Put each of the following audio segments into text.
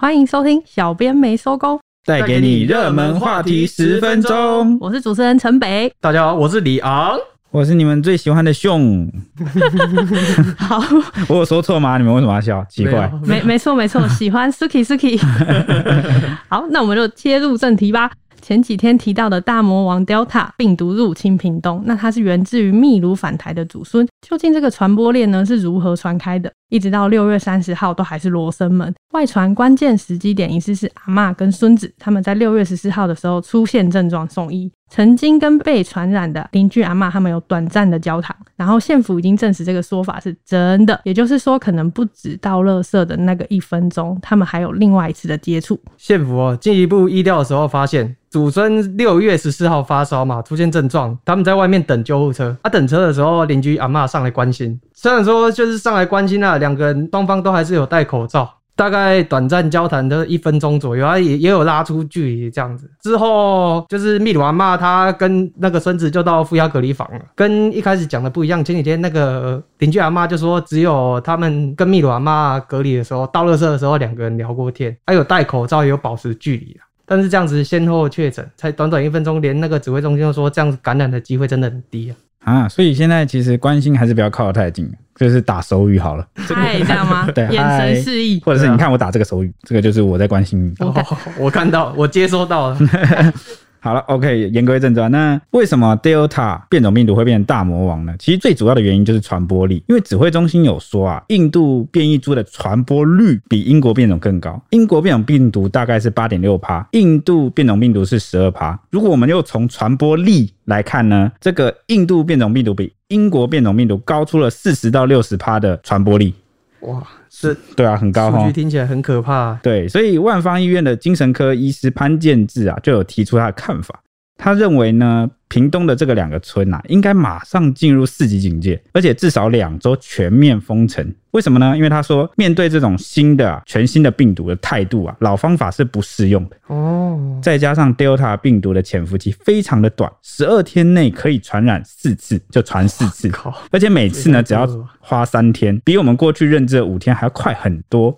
欢迎收听，小编没收工，带给你热门话题十分钟。我是主持人陈北，大家好，我是李昂，我是你们最喜欢的熊。好，我有说错吗？你们为什么要笑？奇怪，没没错没错，喜欢 Suki Suki。好，那我们就切入正题吧。前几天提到的大魔王 Delta 病毒入侵屏东，那它是源自于秘鲁返台的祖孙。究竟这个传播链呢是如何传开的？一直到六月三十号都还是罗生门。外传关键时机点，疑似是阿嬷跟孙子他们在六月十四号的时候出现症状送医，曾经跟被传染的邻居阿嬷他们有短暂的交谈。然后县府已经证实这个说法是真的，也就是说可能不止倒垃圾的那个一分钟，他们还有另外一次的接触。县府哦，进一步医调的时候发现。祖孙六月十四号发烧嘛，出现症状，他们在外面等救护车。啊，等车的时候，邻居阿嬷上来关心。虽然说就是上来关心啊，两个人双方都还是有戴口罩，大概短暂交谈的一分钟左右，啊，也也有拉出距离这样子。之后就是秘鲁阿妈，她跟那个孙子就到负压隔离房了，跟一开始讲的不一样。前几天那个邻居阿妈就说，只有他们跟秘鲁阿妈隔离的时候，倒垃圾的时候，两个人聊过天，还有戴口罩，也有保持距离。但是这样子先后确诊，才短短一分钟，连那个指挥中心都说这样子感染的机会真的很低啊！啊，所以现在其实关心还是不要靠得太近，就是打手语好了。嗨，这样吗？对，眼神示意，或者是你看我打这个手语，这个就是我在关心你。哦，我看到，我接收到了。好了，OK，言归正传。那为什么 Delta 变种病毒会变成大魔王呢？其实最主要的原因就是传播力。因为指挥中心有说啊，印度变异株的传播率比英国变种更高。英国变种病毒大概是八点六趴，印度变种病毒是十二趴。如果我们又从传播力来看呢，这个印度变种病毒比英国变种病毒高出了四十到六十趴的传播力。哇！是，对啊，很高哈，数据听起来很可怕啊。对，所以万方医院的精神科医师潘建志啊，就有提出他的看法。他认为呢，屏东的这个两个村啊，应该马上进入四级警戒，而且至少两周全面封城。为什么呢？因为他说，面对这种新的、啊、全新的病毒的态度啊，老方法是不适用的哦。再加上 Delta 病毒的潜伏期非常的短，十二天内可以传染四次，就传四次，而且每次呢只要花三天，比我们过去认知的五天还要快很多。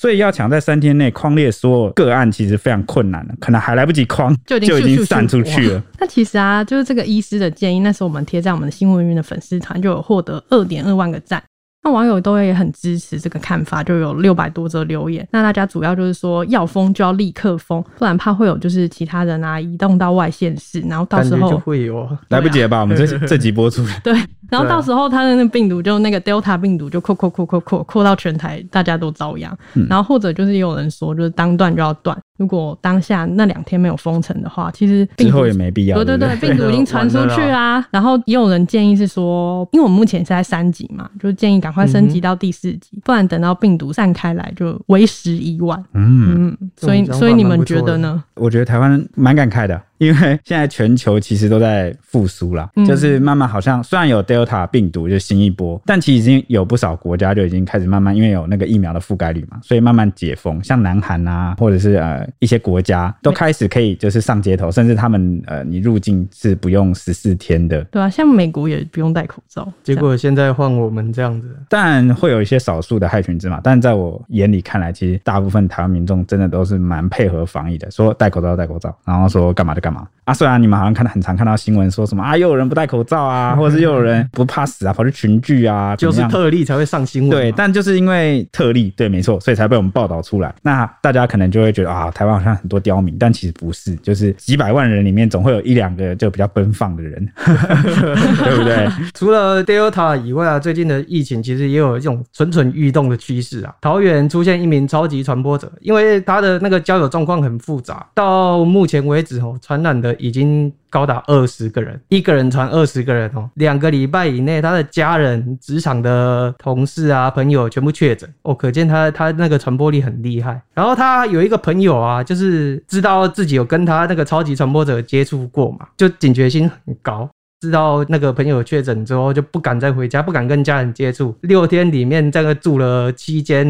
所以要抢在三天内框列所有个案，其实非常困难了，可能还来不及框，就已经散出去了。那其实啊，就是这个医师的建议，那时候我们贴在我们的新闻云的粉丝团，就有获得二点二万个赞。那网友都也很支持这个看法，就有六百多则留言。那大家主要就是说，要封就要立刻封，不然怕会有就是其他人啊移动到外县市，然后到时候就会有来不及了吧？我们这这集播出，对，然后到时候他的那病毒就那个 Delta 病毒就扩扩扩扩扩扩到全台，大家都遭殃。然后或者就是也有人说，就是当断就要断。如果当下那两天没有封城的话，其实之后也没必要。对对对，病毒已经传出去啊。然后也有人建议是说，因为我们目前是在三级嘛，就建议赶快升级到第四级，不然等到病毒散开来就为时已晚。嗯嗯，所以所以你们觉得呢？我觉得台湾蛮感慨的。因为现在全球其实都在复苏啦，就是慢慢好像虽然有 Delta 病毒就新一波，但其实已经有不少国家就已经开始慢慢因为有那个疫苗的覆盖率嘛，所以慢慢解封。像南韩啊，或者是呃一些国家都开始可以就是上街头，甚至他们呃你入境是不用十四天的。对啊，像美国也不用戴口罩。结果现在换我们这样子，但会有一些少数的害群之马，但在我眼里看来，其实大部分台湾民众真的都是蛮配合防疫的，说戴口罩戴口罩，然后说干嘛就干嘛。干嘛？啊，虽然你们好像看到很常看到新闻说什么啊，又有人不戴口罩啊，或者是又有人不怕死啊，跑去群聚啊，就是特例才会上新闻。对，但就是因为特例，对，没错，所以才被我们报道出来。那大家可能就会觉得啊，台湾好像很多刁民，但其实不是，就是几百万人里面总会有一两个就比较奔放的人，对不对？除了 Delta 以外啊，最近的疫情其实也有一种蠢蠢欲动的趋势啊。桃园出现一名超级传播者，因为他的那个交友状况很复杂，到目前为止哦，传染的。已经高达二十个人，一个人传二十个人哦。两个礼拜以内，他的家人、职场的同事啊、朋友全部确诊哦，可见他他那个传播力很厉害。然后他有一个朋友啊，就是知道自己有跟他那个超级传播者接触过嘛，就警觉心很高。知道那个朋友确诊之后，就不敢再回家，不敢跟家人接触。六天里面，这个住了七间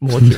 摩铁，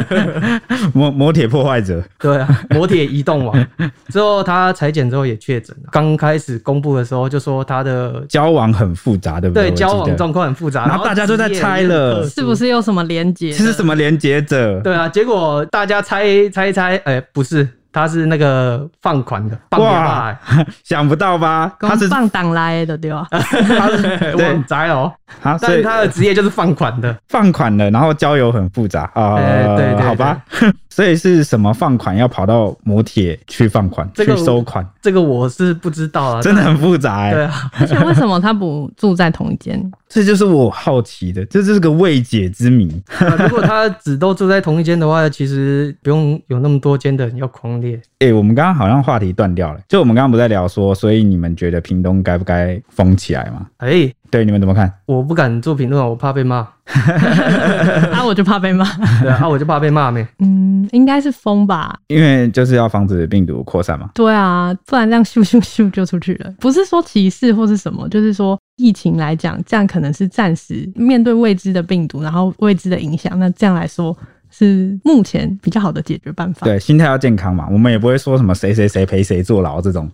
摩摩铁破坏者。对啊，摩铁移动网。之后他裁剪之后也确诊了。刚开始公布的时候就说他的交往很复杂，对不对？对，交往状况很复杂。然后大家都在猜了，是不是有什么连接？是什么连接者？对啊，结果大家猜猜一猜，哎、欸，不是。他是那个放款的，哇，想不到吧？他是放档来的，对吧？他是我很宅哦，但是他的职业就是放款的，放款的，然后交友很复杂啊，对对，好吧。所以是什么放款要跑到摩铁去放款，去收款？这个我是不知道啊，真的很复杂。对啊，而且为什么他不住在同一间？这就是我好奇的，这是个未解之谜。如果他只都住在同一间的话，其实不用有那么多间的人要狂列。哎，我们刚刚好像话题断掉了，就我们刚刚不在聊说，所以你们觉得屏东该不该封起来吗？哎。对，你们怎么看？我不敢做评论，我怕被骂。啊，我就怕被骂。对啊，我就怕被骂没。嗯，应该是封吧，因为就是要防止病毒扩散嘛。对啊，不然这样咻咻咻就出去了。不是说歧视或是什么，就是说疫情来讲，这样可能是暂时面对未知的病毒，然后未知的影响。那这样来说。是目前比较好的解决办法。对，心态要健康嘛，我们也不会说什么谁谁谁陪谁坐牢这种，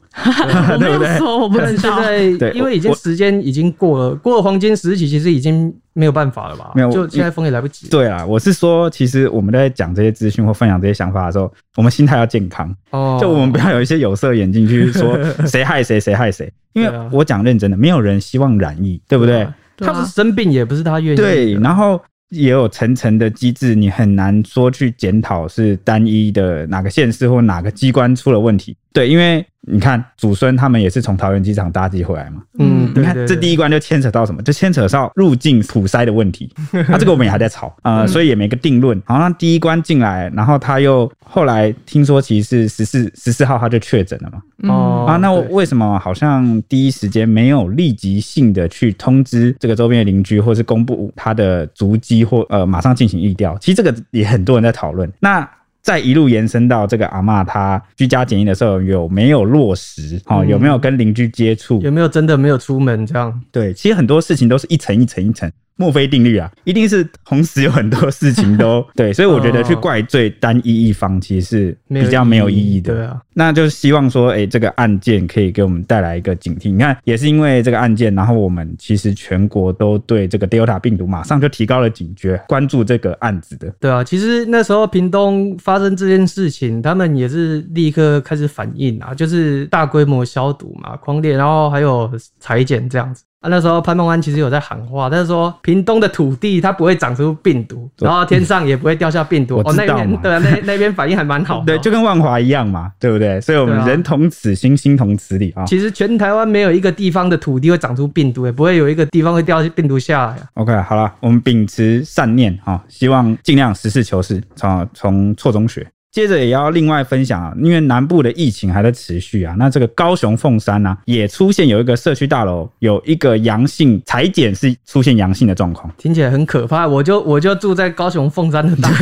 对不对？我不能说，对，因为已经时间已经过了，过了黄金时期，其实已经没有办法了吧？没有，就现在封也来不及。对啊，我是说，其实我们在讲这些资讯或分享这些想法的时候，我们心态要健康哦，就我们不要有一些有色眼镜去说 谁害谁，谁害谁。因为我讲认真的，没有人希望染疫，对不对？他不是生病，也不是他愿意。对，然后。也有层层的机制，你很难说去检讨是单一的哪个县市或哪个机关出了问题。对，因为你看祖孙他们也是从桃园机场搭机回来嘛。嗯，你看这第一关就牵扯到什么？就牵扯到入境普筛的问题。那、啊、这个我们也还在吵啊、呃，所以也没个定论。好像第一关进来，然后他又后来听说其实是十四十四号他就确诊了嘛。哦啊，那为什么好像第一时间没有立即性的去通知这个周边的邻居，或是公布他的足迹，或呃马上进行疫调？其实这个也很多人在讨论。那再一路延伸到这个阿嬷，她居家检疫的时候有没有落实？哦，有没有跟邻居接触？有没有真的没有出门？这样对，其实很多事情都是一层一层一层。墨菲定律啊，一定是同时有很多事情都 对，所以我觉得去怪罪单一一方其实是比较没有意义的。对啊，那就是希望说，哎、欸，这个案件可以给我们带来一个警惕。你看，也是因为这个案件，然后我们其实全国都对这个 Delta 病毒马上就提高了警觉，关注这个案子的。对啊，其实那时候屏东发生这件事情，他们也是立刻开始反应啊，就是大规模消毒嘛，狂烈，然后还有裁剪这样子。啊，那时候潘孟安其实有在喊话，他说屏东的土地它不会长出病毒，然后天上也不会掉下病毒。哦、那边对啊，那那边反应还蛮好的。对，就跟万华一样嘛，对不对？所以我们人同此心，心同此理啊。其实全台湾没有一个地方的土地会长出病毒，也不会有一个地方会掉病毒下来。OK，好了，我们秉持善念啊，希望尽量实事求是，从从错中学。接着也要另外分享啊，因为南部的疫情还在持续啊，那这个高雄凤山呢、啊，也出现有一个社区大楼有一个阳性裁剪是出现阳性的状况，听起来很可怕。我就我就住在高雄凤山的大楼。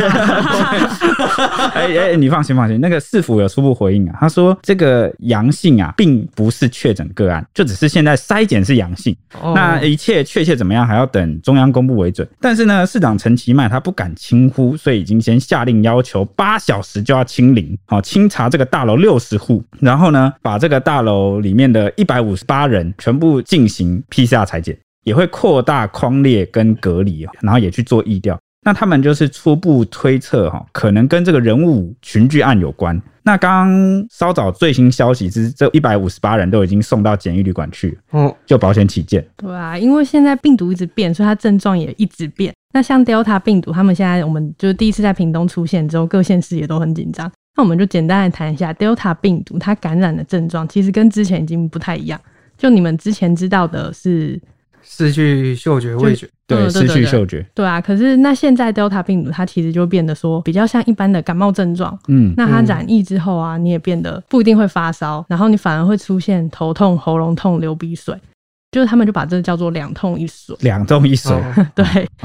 哎 哎、欸欸，你放心放心，那个市府有初步回应啊，他说这个阳性啊，并不是确诊个案，就只是现在筛检是阳性，哦、那一切确切怎么样还要等中央公布为准。但是呢，市长陈其迈他不敢轻忽，所以已经先下令要求八小时。就要清零，好清查这个大楼六十户，然后呢，把这个大楼里面的一百五十八人全部进行 PCR 采检，也会扩大框列跟隔离，然后也去做疫调。那他们就是初步推测，哈，可能跟这个人物群聚案有关。那刚刚稍早最新消息是，这一百五十八人都已经送到检疫旅馆去，嗯，就保险起见。对啊，因为现在病毒一直变，所以它症状也一直变。那像 Delta 病毒，他们现在我们就是第一次在屏东出现之后，各县市也都很紧张。那我们就简单的谈一下 Delta 病毒它感染的症状，其实跟之前已经不太一样。就你们之前知道的是。失去嗅觉、味觉，对，对，失去嗅觉，对啊。可是那现在 Delta 病毒它其实就变得说比较像一般的感冒症状，嗯，那它染疫之后啊，你也变得不一定会发烧，然后你反而会出现头痛、喉咙痛、流鼻水。就是他们就把这个叫做两痛一水。两痛一水，哦 对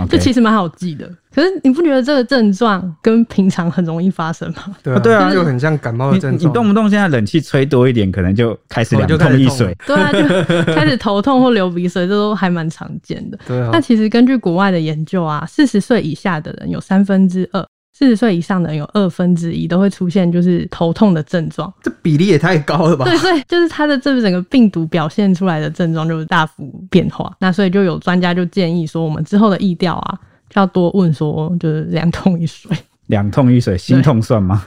这其实蛮好记的。可是你不觉得这个症状跟平常很容易发生吗？对啊，对啊就很像感冒的你症状。你动不动现在冷气吹多一点，可能就开始两痛一水。对啊，就开始头痛或流鼻水，这都还蛮常见的。对啊那，其实根据国外的研究啊，四十岁以下的人有三分之二，四十岁以上的人有二分之一都会出现就是头痛的症状。这比例也太高了吧？对，所以就是它的这整个病毒表现出来的症状就是大幅变化。那所以就有专家就建议说，我们之后的疫调啊，就要多问说，就是两痛一水。两痛一水，心痛算吗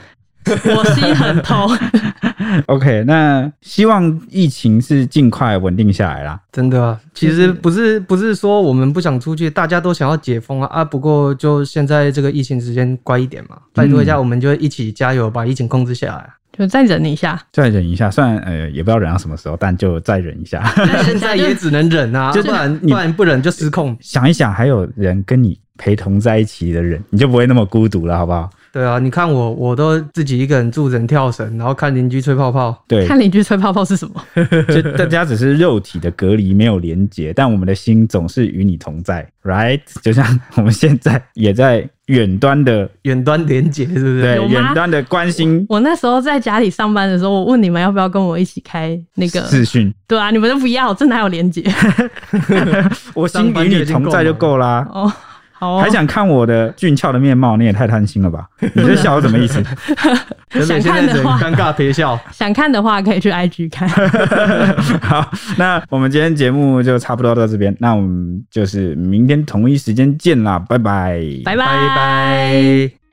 我心很痛？OK，那希望疫情是尽快稳定下来啦。真的啊，其实不是不是说我们不想出去，大家都想要解封啊啊！不过就现在这个疫情时间乖一点嘛，拜托一下，我们就一起加油，把疫情控制下来。就再忍一下。再忍一下，虽然呃也不知道忍到什么时候，但就再忍一下。现在也只能忍啊，就不然不然不忍就失控。想一想，还有人跟你陪同在一起的人，你就不会那么孤独了，好不好？对啊，你看我我都自己一个人住人跳绳，然后看邻居吹泡泡。对，看邻居吹泡泡是什么？就大家只是肉体的隔离没有连接，但我们的心总是与你同在，right？就像我们现在也在远端的远端连接是不是？对远端的关心我那时候在家里上班的时候，我问你们要不要跟我一起开那个？视讯，对啊，你们都不要，这哪有连接？我心与你同在就够啦。哦，好哦还想看我的俊俏的面貌，你也太贪心了吧？你这笑什么意思？真的想看的话尴尬憋笑。想看的话可以去 IG 看。好，那我们今天节目就差不多到这边，那我们就是明天同一时间见啦，拜拜，拜拜拜。